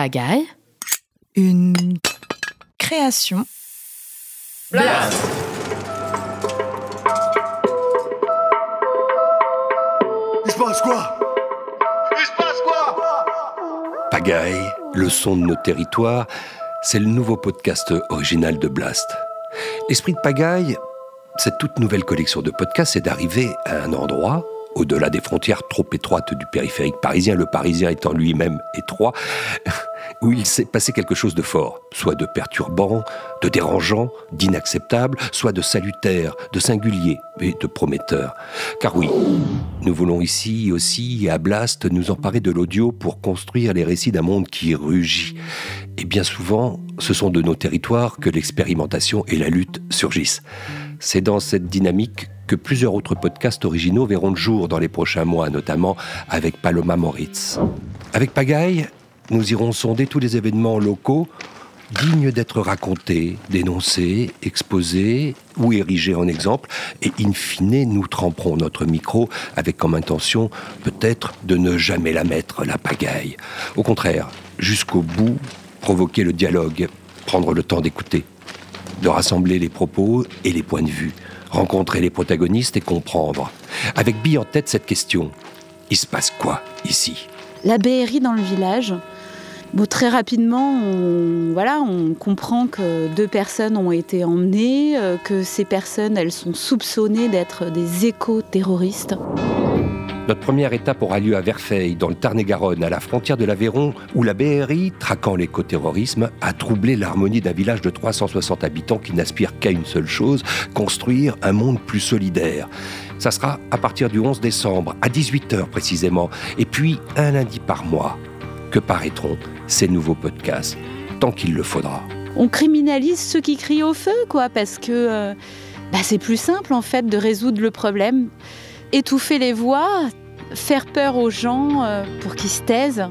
Pagaille. Une création. Blast Il se passe quoi? Il se passe quoi? Pagaille, le son de nos territoires, c'est le nouveau podcast original de Blast. L'esprit de Pagaille, cette toute nouvelle collection de podcasts, c'est d'arriver à un endroit au-delà des frontières trop étroites du périphérique parisien, le parisien étant lui-même étroit, où il s'est passé quelque chose de fort, soit de perturbant, de dérangeant, d'inacceptable, soit de salutaire, de singulier et de prometteur. Car oui, nous voulons ici aussi, à Blast, nous emparer de l'audio pour construire les récits d'un monde qui rugit. Et bien souvent, ce sont de nos territoires que l'expérimentation et la lutte surgissent. C'est dans cette dynamique que plusieurs autres podcasts originaux verront le jour dans les prochains mois, notamment avec Paloma Moritz. Avec Pagaille, nous irons sonder tous les événements locaux dignes d'être racontés, dénoncés, exposés ou érigés en exemple, et in fine, nous tremperons notre micro avec comme intention peut-être de ne jamais la mettre, la pagaille. Au contraire, jusqu'au bout, provoquer le dialogue, prendre le temps d'écouter, de rassembler les propos et les points de vue, rencontrer les protagonistes et comprendre. Avec Bille en tête cette question, il se passe quoi ici? La BRI dans le village, Très rapidement, on comprend que deux personnes ont été emmenées, euh, que ces personnes, elles sont soupçonnées d'être des éco-terroristes. Notre première étape aura lieu à Verfeil, dans le Tarn-et-Garonne, à la frontière de l'Aveyron, où la BRI, traquant l'écoterrorisme, a troublé l'harmonie d'un village de 360 habitants qui n'aspire qu'à une seule chose, construire un monde plus solidaire. Ça sera à partir du 11 décembre, à 18h précisément, et puis un lundi par mois, que paraîtront ces nouveaux podcasts, tant qu'il le faudra. On criminalise ceux qui crient au feu, quoi, parce que euh, bah, c'est plus simple en fait de résoudre le problème. Étouffer les voix, faire peur aux gens euh, pour qu'ils se taisent.